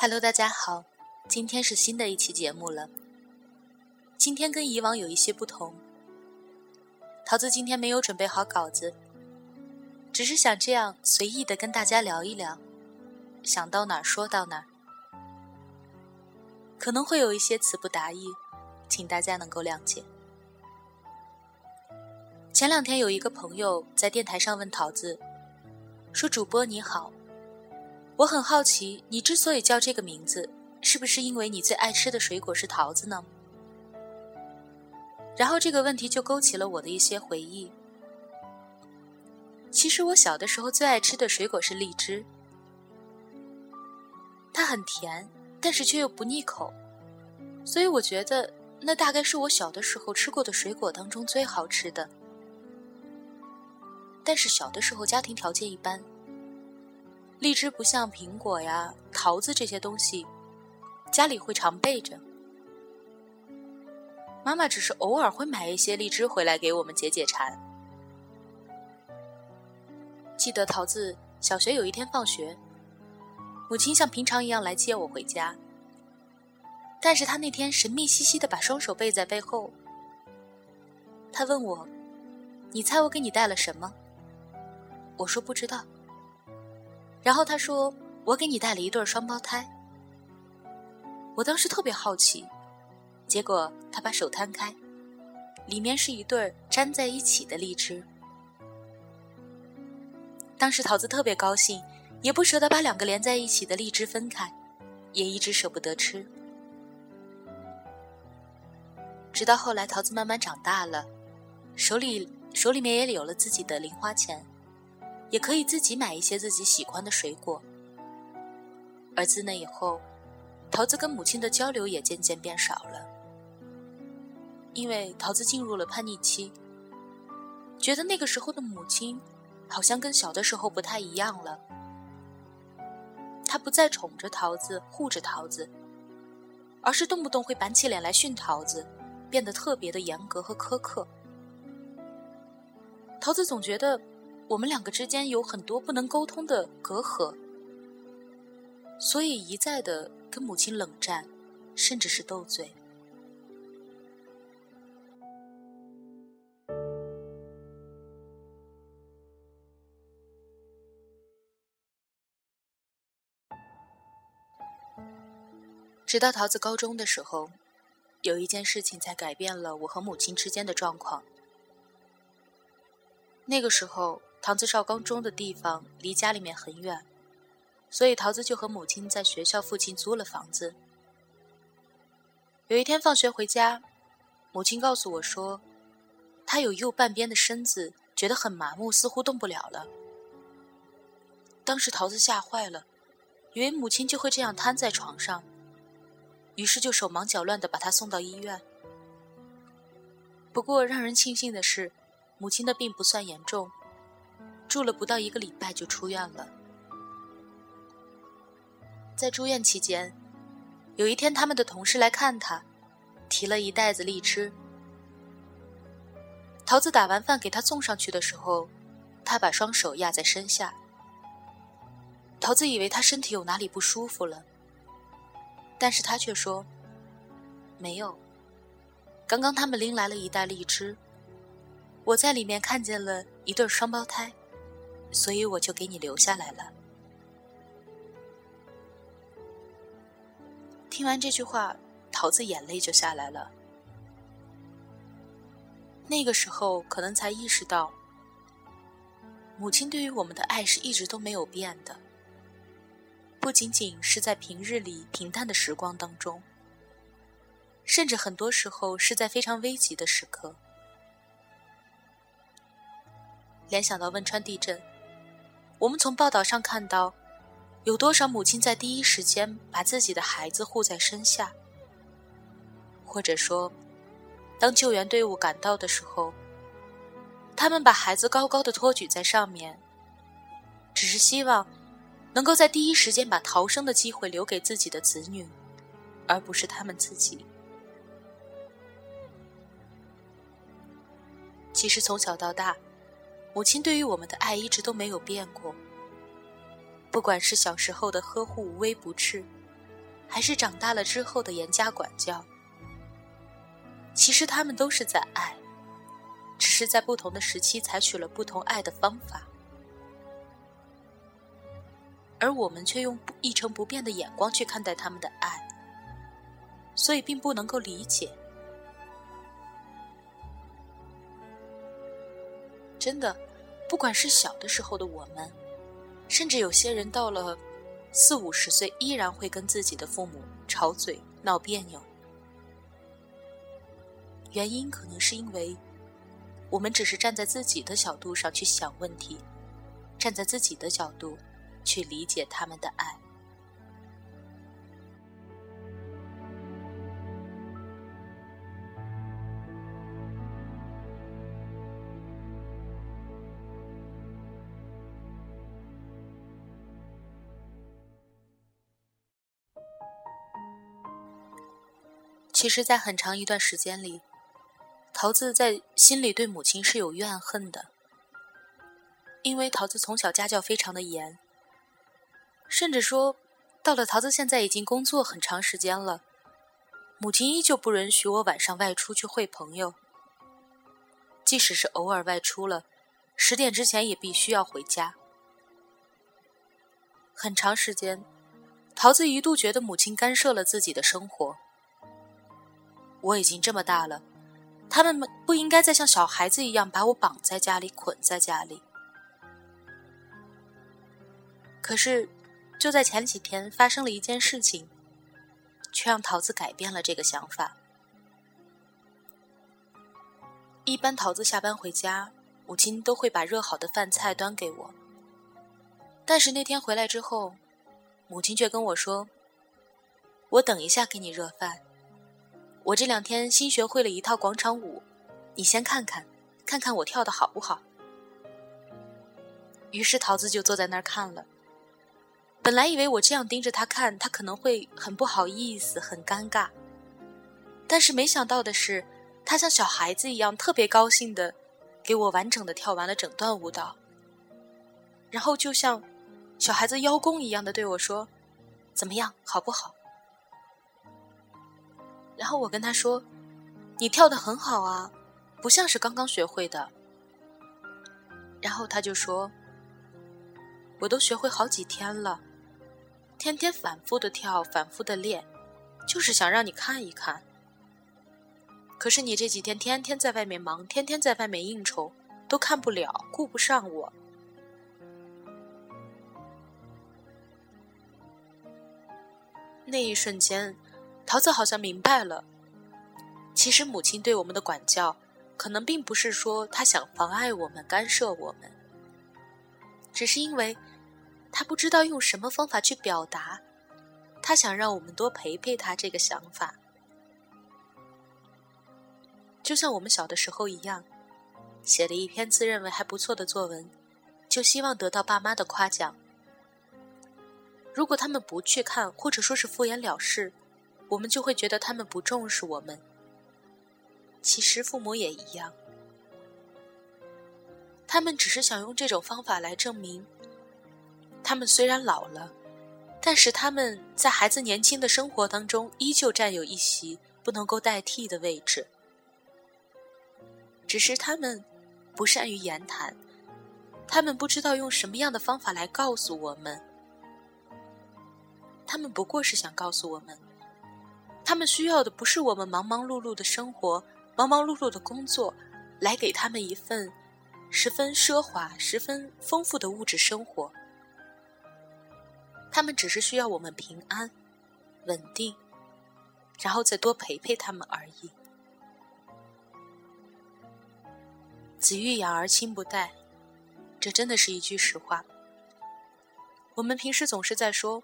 Hello，大家好，今天是新的一期节目了。今天跟以往有一些不同，桃子今天没有准备好稿子，只是想这样随意的跟大家聊一聊，想到哪儿说到哪儿，可能会有一些词不达意，请大家能够谅解。前两天有一个朋友在电台上问桃子，说：“主播你好。”我很好奇，你之所以叫这个名字，是不是因为你最爱吃的水果是桃子呢？然后这个问题就勾起了我的一些回忆。其实我小的时候最爱吃的水果是荔枝，它很甜，但是却又不腻口，所以我觉得那大概是我小的时候吃过的水果当中最好吃的。但是小的时候家庭条件一般。荔枝不像苹果呀、桃子这些东西，家里会常备着。妈妈只是偶尔会买一些荔枝回来给我们解解馋。记得桃子小学有一天放学，母亲像平常一样来接我回家，但是她那天神秘兮兮的把双手背在背后。她问我：“你猜我给你带了什么？”我说：“不知道。”然后他说：“我给你带了一对双胞胎。”我当时特别好奇，结果他把手摊开，里面是一对粘在一起的荔枝。当时桃子特别高兴，也不舍得把两个连在一起的荔枝分开，也一直舍不得吃。直到后来，桃子慢慢长大了，手里手里面也有了自己的零花钱。也可以自己买一些自己喜欢的水果，而自那以后，桃子跟母亲的交流也渐渐变少了，因为桃子进入了叛逆期，觉得那个时候的母亲好像跟小的时候不太一样了，他不再宠着桃子、护着桃子，而是动不动会板起脸来训桃子，变得特别的严格和苛刻。桃子总觉得。我们两个之间有很多不能沟通的隔阂，所以一再的跟母亲冷战，甚至是斗嘴。直到桃子高中的时候，有一件事情才改变了我和母亲之间的状况。那个时候。桃子上高中的地方离家里面很远，所以桃子就和母亲在学校附近租了房子。有一天放学回家，母亲告诉我说，她有右半边的身子觉得很麻木，似乎动不了了。当时桃子吓坏了，以为母亲就会这样瘫在床上，于是就手忙脚乱地把她送到医院。不过让人庆幸的是，母亲的病不算严重。住了不到一个礼拜就出院了。在住院期间，有一天他们的同事来看他，提了一袋子荔枝。桃子打完饭给他送上去的时候，他把双手压在身下。桃子以为他身体有哪里不舒服了，但是他却说：“没有。刚刚他们拎来了一袋荔枝，我在里面看见了一对双胞胎。”所以我就给你留下来了。听完这句话，桃子眼泪就下来了。那个时候，可能才意识到，母亲对于我们的爱是一直都没有变的。不仅仅是在平日里平淡的时光当中，甚至很多时候是在非常危急的时刻。联想到汶川地震。我们从报道上看到，有多少母亲在第一时间把自己的孩子护在身下，或者说，当救援队伍赶到的时候，他们把孩子高高的托举在上面，只是希望能够在第一时间把逃生的机会留给自己的子女，而不是他们自己。其实从小到大。母亲对于我们的爱一直都没有变过，不管是小时候的呵护无微不至，还是长大了之后的严加管教，其实他们都是在爱，只是在不同的时期采取了不同爱的方法，而我们却用一成不变的眼光去看待他们的爱，所以并不能够理解。真的，不管是小的时候的我们，甚至有些人到了四五十岁，依然会跟自己的父母吵嘴、闹别扭。原因可能是因为，我们只是站在自己的角度上去想问题，站在自己的角度去理解他们的爱。其实，在很长一段时间里，桃子在心里对母亲是有怨恨的，因为桃子从小家教非常的严，甚至说，到了桃子现在已经工作很长时间了，母亲依旧不允许我晚上外出去会朋友，即使是偶尔外出了，十点之前也必须要回家。很长时间，桃子一度觉得母亲干涉了自己的生活。我已经这么大了，他们不应该再像小孩子一样把我绑在家里、捆在家里。可是，就在前几天发生了一件事情，却让桃子改变了这个想法。一般桃子下班回家，母亲都会把热好的饭菜端给我。但是那天回来之后，母亲却跟我说：“我等一下给你热饭。”我这两天新学会了一套广场舞，你先看看，看看我跳的好不好。于是桃子就坐在那儿看了。本来以为我这样盯着他看，他可能会很不好意思、很尴尬。但是没想到的是，他像小孩子一样特别高兴的，给我完整的跳完了整段舞蹈。然后就像小孩子邀功一样的对我说：“怎么样，好不好？”然后我跟他说：“你跳的很好啊，不像是刚刚学会的。”然后他就说：“我都学会好几天了，天天反复的跳，反复的练，就是想让你看一看。可是你这几天天天在外面忙，天天在外面应酬，都看不了，顾不上我。”那一瞬间。桃子好像明白了，其实母亲对我们的管教，可能并不是说她想妨碍我们、干涉我们，只是因为她不知道用什么方法去表达，她想让我们多陪陪她这个想法。就像我们小的时候一样，写了一篇自认为还不错的作文，就希望得到爸妈的夸奖。如果他们不去看，或者说是敷衍了事。我们就会觉得他们不重视我们。其实父母也一样，他们只是想用这种方法来证明，他们虽然老了，但是他们在孩子年轻的生活当中依旧占有一席不能够代替的位置。只是他们不善于言谈，他们不知道用什么样的方法来告诉我们，他们不过是想告诉我们。他们需要的不是我们忙忙碌碌的生活、忙忙碌碌的工作，来给他们一份十分奢华、十分丰富的物质生活。他们只是需要我们平安、稳定，然后再多陪陪他们而已。子欲养而亲不待，这真的是一句实话。我们平时总是在说，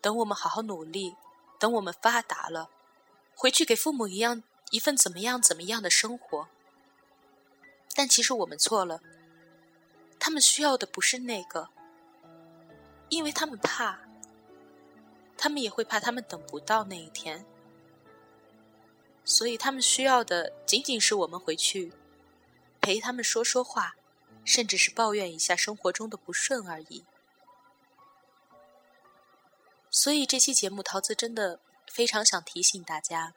等我们好好努力。等我们发达了，回去给父母一样一份怎么样怎么样的生活。但其实我们错了，他们需要的不是那个，因为他们怕，他们也会怕他们等不到那一天，所以他们需要的仅仅是我们回去陪他们说说话，甚至是抱怨一下生活中的不顺而已。所以这期节目，桃子真的非常想提醒大家，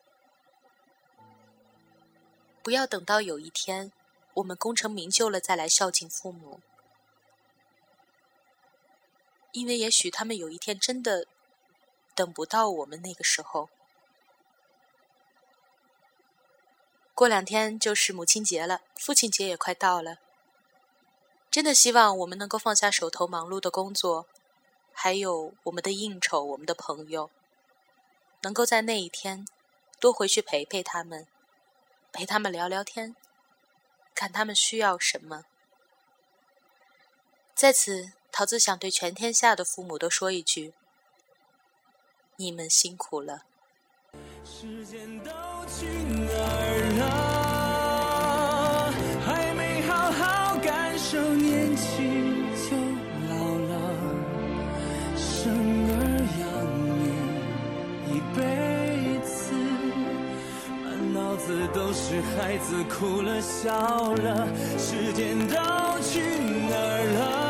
不要等到有一天我们功成名就了再来孝敬父母，因为也许他们有一天真的等不到我们那个时候。过两天就是母亲节了，父亲节也快到了。真的希望我们能够放下手头忙碌的工作，还有我们的应酬、我们的朋友，能够在那一天多回去陪陪他们，陪他们聊聊天，看他们需要什么。在此，桃子想对全天下的父母都说一句：你们辛苦了。时间都去哪儿了？还没好好感受年轻都是孩子哭了笑了。时间都去哪儿了？